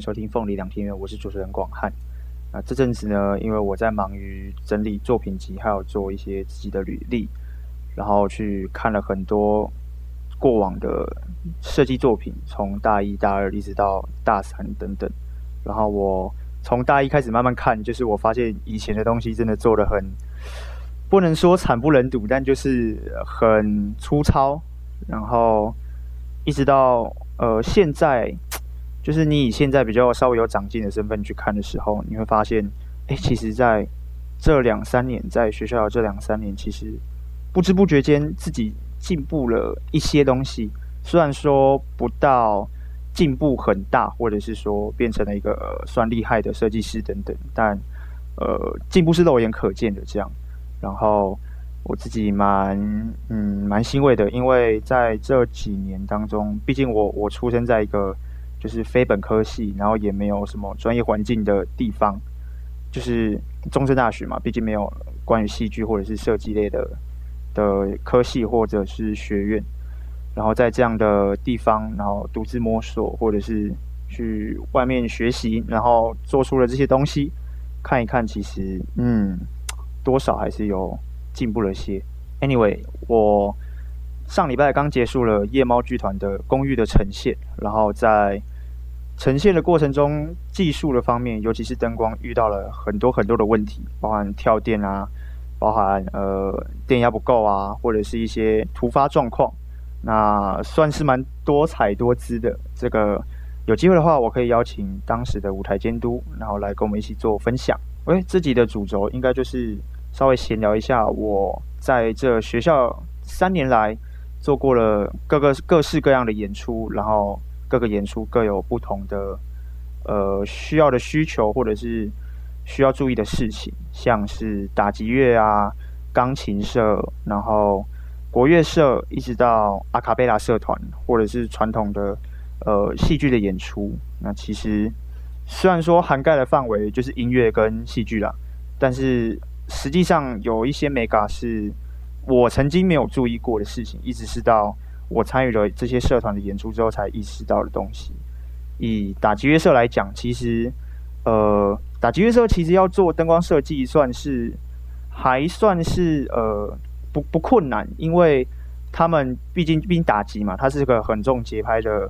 收听凤梨两天院，我是主持人广汉。那这阵子呢，因为我在忙于整理作品集，还有做一些自己的履历，然后去看了很多过往的设计作品，从大一、大二一直到大三等等。然后我从大一开始慢慢看，就是我发现以前的东西真的做的很，不能说惨不忍睹，但就是很粗糙。然后一直到呃现在。就是你以现在比较稍微有长进的身份去看的时候，你会发现，哎，其实在这两三年，在学校的这两三年，其实不知不觉间自己进步了一些东西。虽然说不到进步很大，或者是说变成了一个算厉害的设计师等等，但呃，进步是肉眼可见的这样。然后我自己蛮嗯蛮欣慰的，因为在这几年当中，毕竟我我出生在一个。就是非本科系，然后也没有什么专业环境的地方，就是中正大学嘛，毕竟没有关于戏剧或者是设计类的的科系或者是学院，然后在这样的地方，然后独自摸索，或者是去外面学习，然后做出了这些东西，看一看，其实嗯，多少还是有进步了些。Anyway，我上礼拜刚结束了夜猫剧团的公寓的呈现，然后在。呈现的过程中，技术的方面，尤其是灯光，遇到了很多很多的问题，包含跳电啊，包含呃电压不够啊，或者是一些突发状况。那算是蛮多彩多姿的。这个有机会的话，我可以邀请当时的舞台监督，然后来跟我们一起做分享。诶，自己的主轴应该就是稍微闲聊一下，我在这学校三年来做过了各个各式各样的演出，然后。各个演出各有不同的呃需要的需求，或者是需要注意的事情，像是打击乐啊、钢琴社，然后国乐社，一直到阿卡贝拉社团，或者是传统的呃戏剧的演出。那其实虽然说涵盖的范围就是音乐跟戏剧啦，但是实际上有一些美感是我曾经没有注意过的事情，一直是到。我参与了这些社团的演出之后，才意识到的东西。以打击乐社来讲，其实，呃，打击乐社其实要做灯光设计，算是还算是呃不不困难，因为他们毕竟毕竟打击嘛，它是个很重节拍的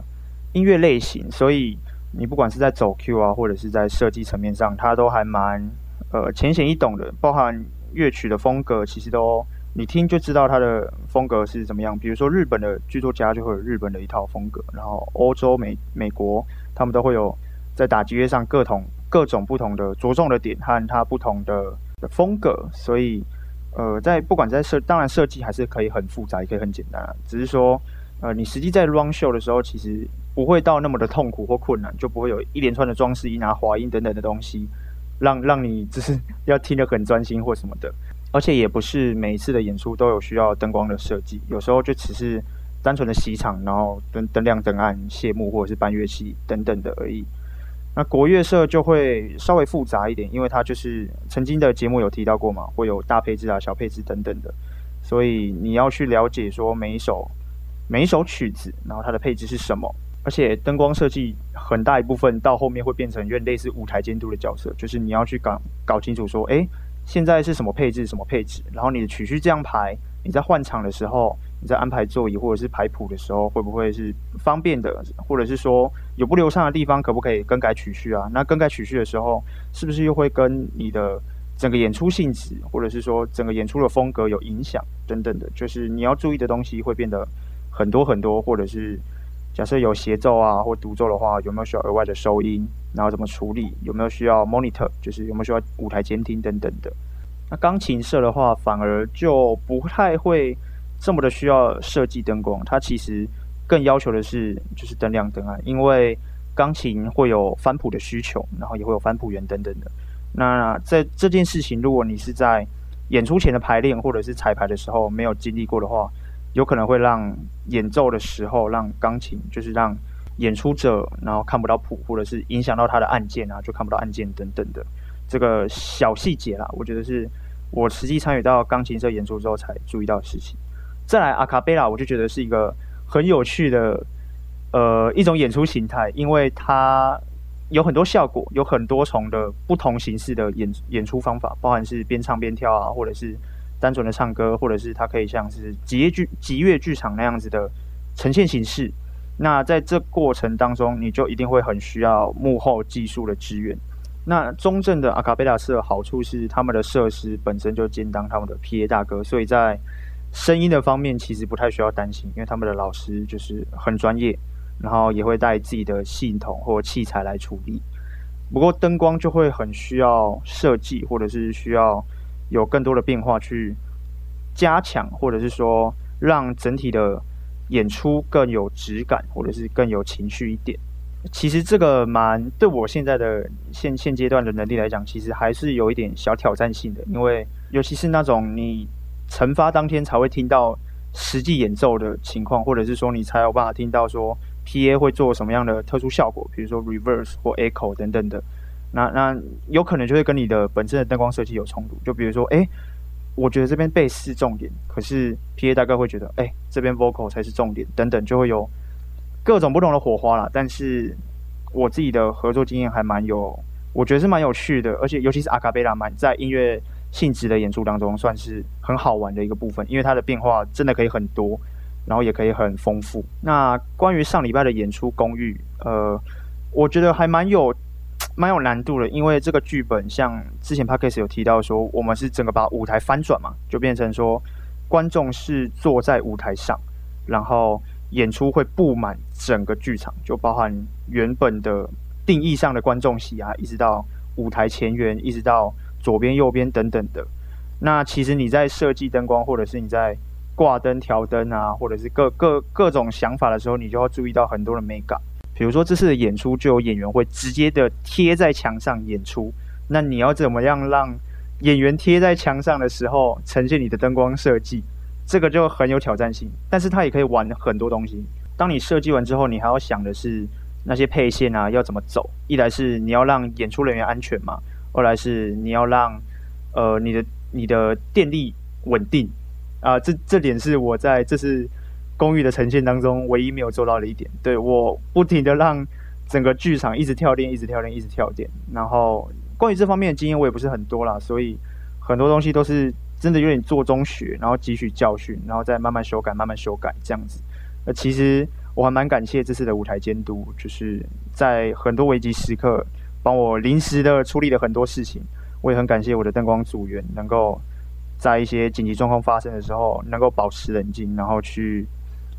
音乐类型，所以你不管是在走 Q 啊，或者是在设计层面上，它都还蛮呃浅显易懂的，包含乐曲的风格，其实都。你听就知道它的风格是怎么样。比如说日本的剧作家就会有日本的一套风格，然后欧洲、美美国他们都会有在打击乐上各种各种不同的着重的点和它不同的风格。所以，呃，在不管在设，当然设计还是可以很复杂，也可以很简单。只是说，呃，你实际在 run show 的时候，其实不会到那么的痛苦或困难，就不会有一连串的装饰音啊、滑音等等的东西，让让你只是要听得很专心或什么的。而且也不是每一次的演出都有需要灯光的设计，有时候就只是单纯的洗场，然后灯灯亮灯暗、谢幕或者是搬乐器等等的而已。那国乐社就会稍微复杂一点，因为它就是曾经的节目有提到过嘛，会有大配置啊、小配置等等的，所以你要去了解说每一首每一首曲子，然后它的配置是什么。而且灯光设计很大一部分到后面会变成有点类似舞台监督的角色，就是你要去搞搞清楚说，诶。现在是什么配置？什么配置？然后你的曲序这样排，你在换场的时候，你在安排座椅或者是排谱的时候，会不会是方便的？或者是说有不流畅的地方，可不可以更改曲序啊？那更改曲序的时候，是不是又会跟你的整个演出性质，或者是说整个演出的风格有影响等等的？就是你要注意的东西会变得很多很多，或者是。假设有协奏啊或独奏的话，有没有需要额外的收音？然后怎么处理？有没有需要 monitor？就是有没有需要舞台监听等等的？那钢琴社的话，反而就不太会这么的需要设计灯光。它其实更要求的是就是灯亮灯暗，因为钢琴会有翻谱的需求，然后也会有翻谱员等等的。那在这件事情，如果你是在演出前的排练或者是彩排的时候没有经历过的话，有可能会让演奏的时候，让钢琴就是让演出者，然后看不到谱，或者是影响到他的按键啊，就看不到按键等等的这个小细节啦。我觉得是我实际参与到钢琴社演出之后才注意到的事情。再来阿卡贝拉，我就觉得是一个很有趣的呃一种演出形态，因为它有很多效果，有很多重的不同形式的演演出方法，包含是边唱边跳啊，或者是单纯的唱歌，或者是它可以像是集乐剧集乐剧场那样子的呈现形式。那在这过程当中，你就一定会很需要幕后技术的支援。那中正的阿卡贝拉室的好处是，他们的设施本身就兼当他们的 PA 大哥，所以在声音的方面其实不太需要担心，因为他们的老师就是很专业，然后也会带自己的系统或器材来处理。不过灯光就会很需要设计，或者是需要有更多的变化去加强，或者是说让整体的演出更有质感，或者是更有情绪一点。其实这个蛮对我现在的现现阶段的能力来讲，其实还是有一点小挑战性的。因为尤其是那种你成发当天才会听到实际演奏的情况，或者是说你才有办法听到说 PA 会做什么样的特殊效果，比如说 reverse 或 echo 等等的。那那有可能就会跟你的本身的灯光设计有冲突。就比如说，哎，我觉得这边贝是重点，可是 PA 大概会觉得，哎，这边 vocal 才是重点，等等，就会有。各种不同的火花啦，但是我自己的合作经验还蛮有，我觉得是蛮有趣的，而且尤其是阿卡贝拉，蛮在音乐性质的演出当中，算是很好玩的一个部分，因为它的变化真的可以很多，然后也可以很丰富。那关于上礼拜的演出《公寓》，呃，我觉得还蛮有蛮有难度的，因为这个剧本像之前 Podcast 有提到说，我们是整个把舞台翻转嘛，就变成说观众是坐在舞台上，然后。演出会布满整个剧场，就包含原本的定义上的观众席啊，一直到舞台前缘，一直到左边、右边等等的。那其实你在设计灯光，或者是你在挂灯、调灯啊，或者是各各各种想法的时候，你就要注意到很多的美感。比如说这次的演出，就有演员会直接的贴在墙上演出，那你要怎么样让演员贴在墙上的时候呈现你的灯光设计？这个就很有挑战性，但是它也可以玩很多东西。当你设计完之后，你还要想的是那些配线啊要怎么走。一来是你要让演出人员安全嘛，二来是你要让呃你的你的电力稳定啊、这这点是我在这次公寓的呈现当中唯一没有做到的一点。对，我不停的让整个剧场一直跳电，一直跳电，一直跳电。然后关于这方面的经验我也不是很多啦，所以很多东西都是。真的有点做中学，然后汲取教训，然后再慢慢修改，慢慢修改这样子。那，其实我还蛮感谢这次的舞台监督，就是在很多危机时刻帮我临时的处理了很多事情。我也很感谢我的灯光组员，能够在一些紧急状况发生的时候，能够保持冷静，然后去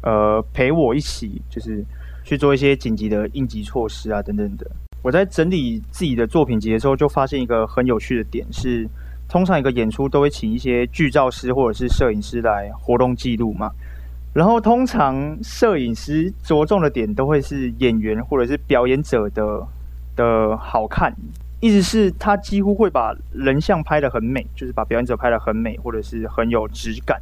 呃陪我一起，就是去做一些紧急的应急措施啊等等的。我在整理自己的作品集的时候，就发现一个很有趣的点是。通常一个演出都会请一些剧照师或者是摄影师来活动记录嘛，然后通常摄影师着重的点都会是演员或者是表演者的的好看，意思是他几乎会把人像拍得很美，就是把表演者拍得很美或者是很有质感。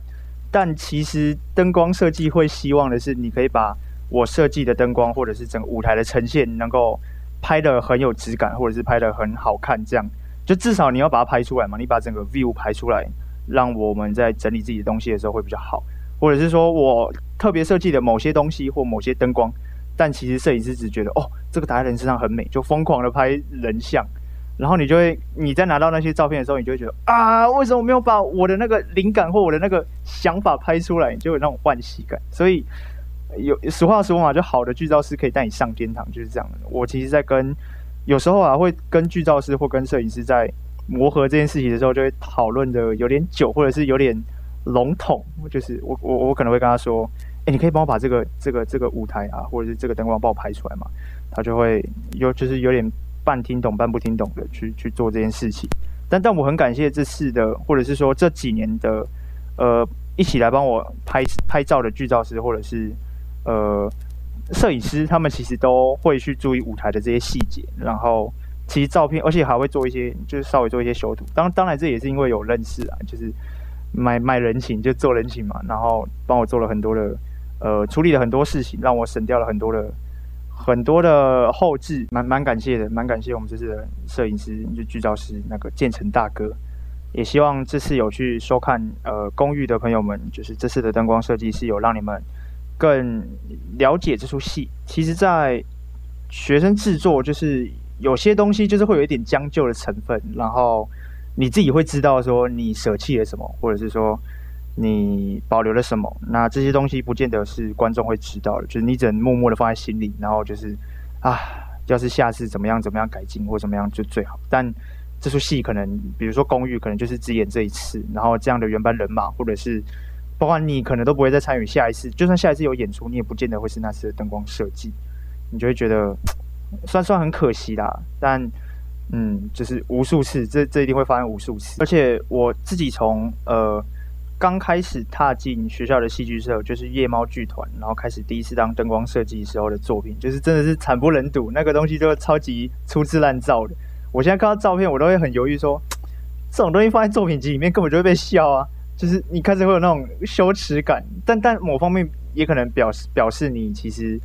但其实灯光设计会希望的是，你可以把我设计的灯光或者是整个舞台的呈现能够拍得很有质感，或者是拍得很好看这样。就至少你要把它拍出来嘛，你把整个 view 拍出来，让我们在整理自己的东西的时候会比较好。或者是说我特别设计的某些东西或某些灯光，但其实摄影师只觉得哦，这个打在人身上很美，就疯狂的拍人像。然后你就会你在拿到那些照片的时候，你就会觉得啊，为什么没有把我的那个灵感或我的那个想法拍出来？你就有那种惋惜感。所以有实话实说嘛，就好的剧照师可以带你上天堂，就是这样的。我其实，在跟有时候啊，会跟剧照师或跟摄影师在磨合这件事情的时候，就会讨论的有点久，或者是有点笼统。就是我我我可能会跟他说：“哎，你可以帮我把这个这个这个舞台啊，或者是这个灯光帮我拍出来嘛？”他就会有就是有点半听懂半不听懂的去去做这件事情。但但我很感谢这次的，或者是说这几年的呃一起来帮我拍拍照的剧照师，或者是呃。摄影师他们其实都会去注意舞台的这些细节，然后其实照片，而且还会做一些，就是稍微做一些修图。当当然这也是因为有认识啊，就是卖卖人情，就做人情嘛。然后帮我做了很多的，呃，处理了很多事情，让我省掉了很多的很多的后置，蛮蛮感谢的，蛮感谢我们这次的摄影师就剧照师那个建成大哥。也希望这次有去收看呃公寓的朋友们，就是这次的灯光设计是有让你们。更了解这出戏。其实，在学生制作，就是有些东西就是会有一点将就的成分，然后你自己会知道说你舍弃了什么，或者是说你保留了什么。那这些东西不见得是观众会知道的，就是你只能默默的放在心里，然后就是啊，要是下次怎么样怎么样改进或怎么样就最好。但这出戏可能，比如说《公寓》，可能就是只演这一次，然后这样的原班人马，或者是包括你，可能都不会再参与下一次。就算下一次有演出，你也不见得会是那次的灯光设计，你就会觉得 算算很可惜啦。但嗯，就是无数次，这这一定会发生无数次。而且我自己从呃刚开始踏进学校的戏剧社，就是夜猫剧团，然后开始第一次当灯光设计时候的作品，就是真的是惨不忍睹，那个东西就超级粗制滥造的。我现在看到照片，我都会很犹豫说，这种东西放在作品集里面，根本就会被笑啊！就是你开始会有那种羞耻感，但但某方面也可能表示表示你其实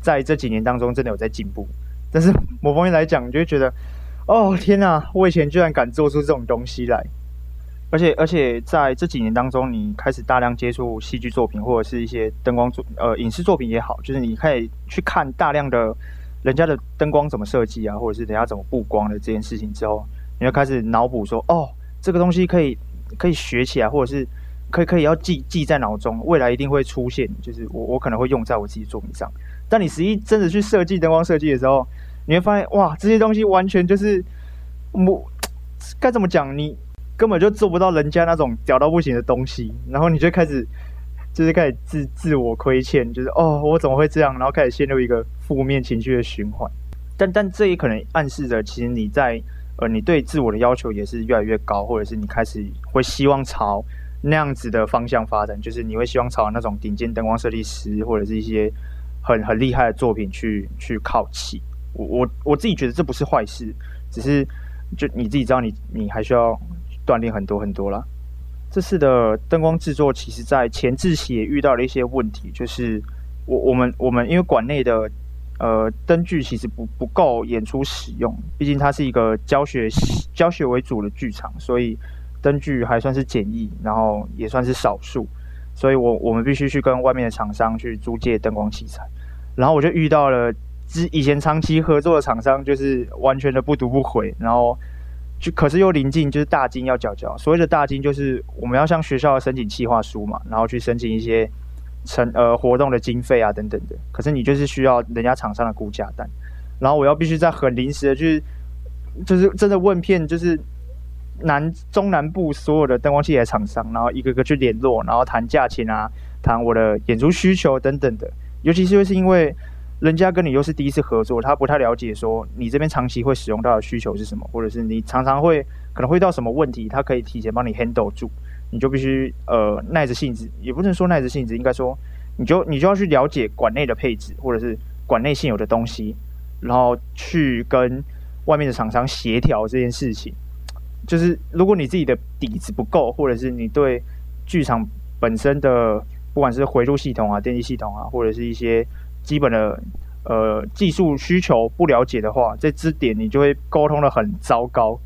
在这几年当中真的有在进步。但是某方面来讲，你就会觉得，哦天哪，我以前居然敢做出这种东西来！而且而且在这几年当中，你开始大量接触戏剧作品或者是一些灯光作呃影视作品也好，就是你可以去看大量的。人家的灯光怎么设计啊，或者是人家怎么布光的这件事情之后，你就开始脑补说，哦，这个东西可以可以学起来，或者是可以可以要记记在脑中，未来一定会出现，就是我我可能会用在我自己作品上。但你实际真的去设计灯光设计的时候，你会发现，哇，这些东西完全就是我 该怎么讲，你根本就做不到人家那种屌到不行的东西，然后你就开始。就是开始自自我亏欠，就是哦，我怎么会这样？然后开始陷入一个负面情绪的循环。但但这也可能暗示着，其实你在呃，你对自我的要求也是越来越高，或者是你开始会希望朝那样子的方向发展，就是你会希望朝那种顶尖灯光设计师或者是一些很很厉害的作品去去靠齐。我我我自己觉得这不是坏事，只是就你自己知道你，你还需要锻炼很多很多啦。这次的灯光制作，其实在前置期也遇到了一些问题，就是我我们我们因为馆内的呃灯具其实不不够演出使用，毕竟它是一个教学教学为主的剧场，所以灯具还算是简易，然后也算是少数，所以我我们必须去跟外面的厂商去租借灯光器材，然后我就遇到了之以前长期合作的厂商，就是完全的不读不回，然后。就可是又临近，就是大金要缴交。所谓的大金，就是我们要向学校申请计划书嘛，然后去申请一些成呃活动的经费啊等等的。可是你就是需要人家厂商的估价单，然后我要必须在很临时的去，就是真的问遍，就是南中南部所有的灯光器材厂商，然后一个个去联络，然后谈价钱啊，谈我的演出需求等等的。尤其是就是因为。人家跟你又是第一次合作，他不太了解说你这边长期会使用到的需求是什么，或者是你常常会可能会遇到什么问题，他可以提前帮你 handle 住，你就必须呃耐着性子，也不能说耐着性子，应该说你就你就要去了解馆内的配置，或者是馆内现有的东西，然后去跟外面的厂商协调这件事情。就是如果你自己的底子不够，或者是你对剧场本身的不管是回路系统啊、电机系统啊，或者是一些基本的呃技术需求不了解的话，这支点你就会沟通的很糟糕。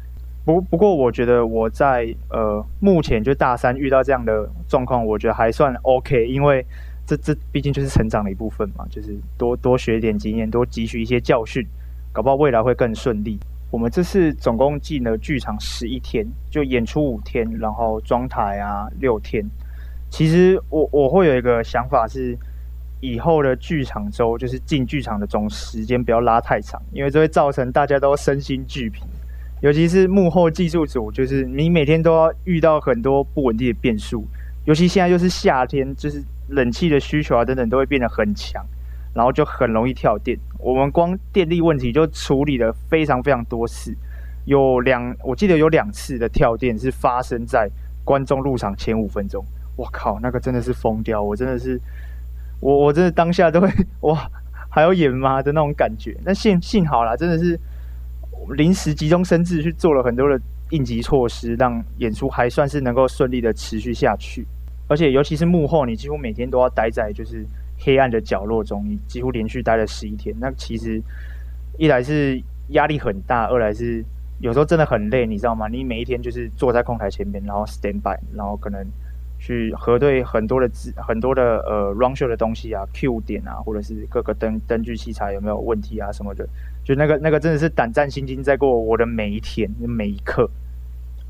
不不过我觉得我在呃目前就大三遇到这样的状况，我觉得还算 OK，因为这这毕竟就是成长的一部分嘛，就是多多学一点经验，多汲取一些教训，搞不好未来会更顺利。我们这次总共进了剧场十一天，就演出五天，然后装台啊六天。其实我我会有一个想法是。以后的剧场周就是进剧场的总时间不要拉太长，因为这会造成大家都身心俱疲，尤其是幕后技术组，就是你每天都要遇到很多不稳定的变数，尤其现在又是夏天，就是冷气的需求啊等等都会变得很强，然后就很容易跳电。我们光电力问题就处理了非常非常多次，有两我记得有两次的跳电是发生在观众入场前五分钟，我靠，那个真的是疯掉，我真的是。我我真的当下都会哇，还要演吗的那种感觉。那幸幸好啦，真的是临时急中生智去做了很多的应急措施，让演出还算是能够顺利的持续下去。而且尤其是幕后，你几乎每天都要待在就是黑暗的角落中，你几乎连续待了十一天。那其实一来是压力很大，二来是有时候真的很累，你知道吗？你每一天就是坐在控台前面，然后 stand by，然后可能去核对很多的字很多的呃 run show 的东西啊，Q 点啊，或者是各个灯灯具器材有没有问题啊什么的，就那个那个真的是胆战心惊，在过我的每一天每一刻。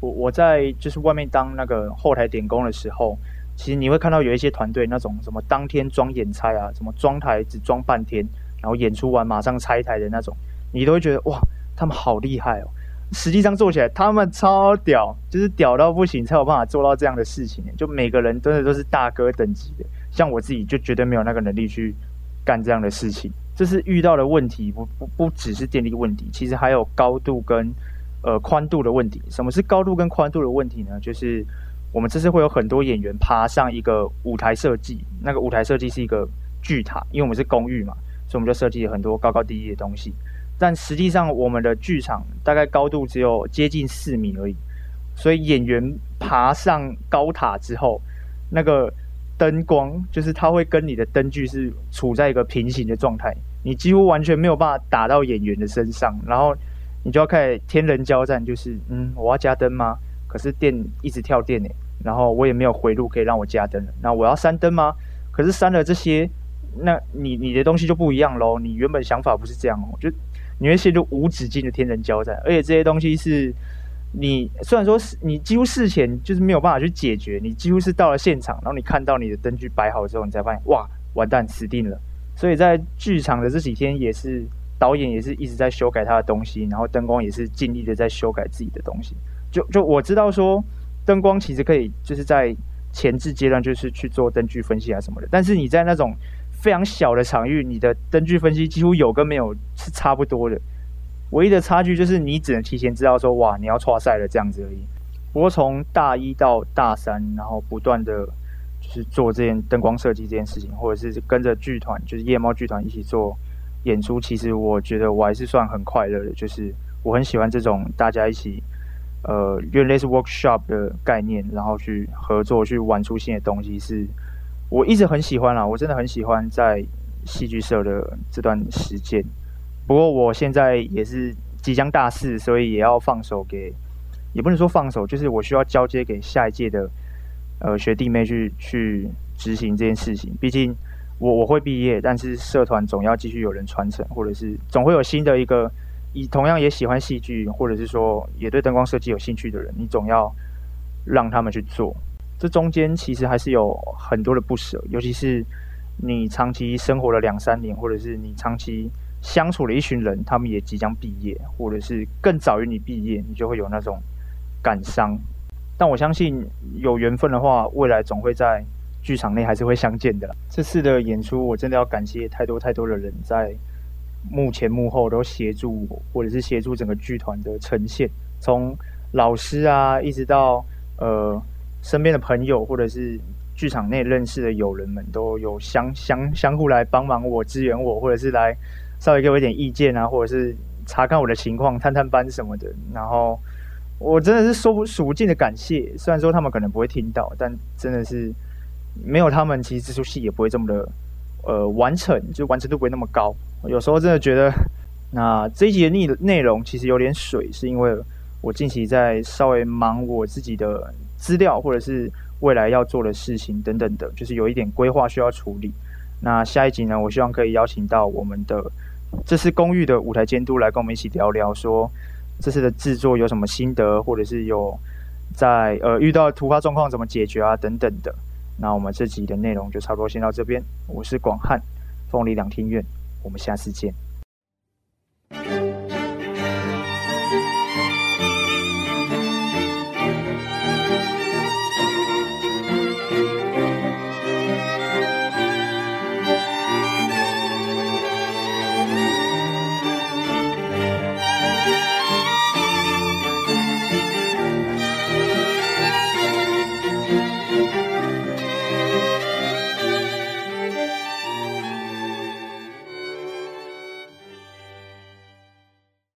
我我在就是外面当那个后台点工的时候，其实你会看到有一些团队那种什么当天装演拆啊，什么装台只装半天，然后演出完马上拆台的那种，你都会觉得哇，他们好厉害哦。实际上做起来他们超屌，就是屌到不行才有办法做到这样的事情。就每个人真的都是大哥等级的，像我自己就绝对没有那个能力去干这样的事情。这是遇到的问题，不不不只是电力问题，其实还有高度跟。呃，宽度的问题。什么是高度跟宽度的问题呢？就是我们这次会有很多演员爬上一个舞台设计，那个舞台设计是一个巨塔，因为我们是公寓嘛，所以我们就设计了很多高高低低的东西。但实际上，我们的剧场大概高度只有接近四米而已，所以演员爬上高塔之后，那个灯光就是它会跟你的灯具是处在一个平行的状态，你几乎完全没有办法打到演员的身上，然后。你就要开始天人交战，就是嗯，我要加灯吗？可是电一直跳电呢，然后我也没有回路可以让我加灯。那我要删灯吗？可是删了这些，那你你的东西就不一样喽。你原本想法不是这样哦，就你会陷入无止境的天人交战，而且这些东西是你虽然说是你几乎事前就是没有办法去解决，你几乎是到了现场，然后你看到你的灯具摆好之后，你才发现哇，完蛋，死定了。所以在剧场的这几天也是。导演也是一直在修改他的东西，然后灯光也是尽力的在修改自己的东西。就就我知道说，灯光其实可以就是在前置阶段就是去做灯具分析啊什么的，但是你在那种非常小的场域，你的灯具分析几乎有跟没有是差不多的。唯一的差距就是你只能提前知道说，哇，你要剉赛了这样子而已。不过从大一到大三，然后不断的就是做这件灯光设计这件事情，或者是跟着剧团，就是夜猫剧团一起做。演出其实我觉得我还是算很快乐的，就是我很喜欢这种大家一起，呃，有点类似 workshop 的概念，然后去合作去玩出新的东西，是我一直很喜欢啦。我真的很喜欢在戏剧社的这段时间。不过我现在也是即将大四，所以也要放手给，也不能说放手，就是我需要交接给下一届的呃学弟妹去去执行这件事情，毕竟。我我会毕业，但是社团总要继续有人传承，或者是总会有新的一个，以同样也喜欢戏剧，或者是说也对灯光设计有兴趣的人，你总要让他们去做。这中间其实还是有很多的不舍，尤其是你长期生活了两三年，或者是你长期相处了一群人，他们也即将毕业，或者是更早于你毕业，你就会有那种感伤。但我相信有缘分的话，未来总会在。剧场内还是会相见的。这次的演出，我真的要感谢太多太多的人在幕前幕后都协助我，或者是协助整个剧团的呈现。从老师啊，一直到呃身边的朋友，或者是剧场内认识的友人们，都有相相相互来帮忙我、支援我，或者是来稍微给我一点意见啊，或者是查看我的情况、探探班什么的。然后我真的是说不数不尽的感谢。虽然说他们可能不会听到，但真的是。没有他们，其实这出戏也不会这么的，呃，完成，就完成度不会那么高。有时候真的觉得，那这一集的内内容其实有点水，是因为我近期在稍微忙我自己的资料，或者是未来要做的事情等等的，就是有一点规划需要处理。那下一集呢，我希望可以邀请到我们的这次公寓的舞台监督来跟我们一起聊聊，说这次的制作有什么心得，或者是有在呃遇到突发状况怎么解决啊等等的。那我们这集的内容就差不多先到这边，我是广汉，凤梨两厅院，我们下次见。